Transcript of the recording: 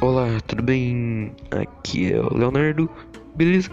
Olá, tudo bem? Aqui é o Leonardo, beleza?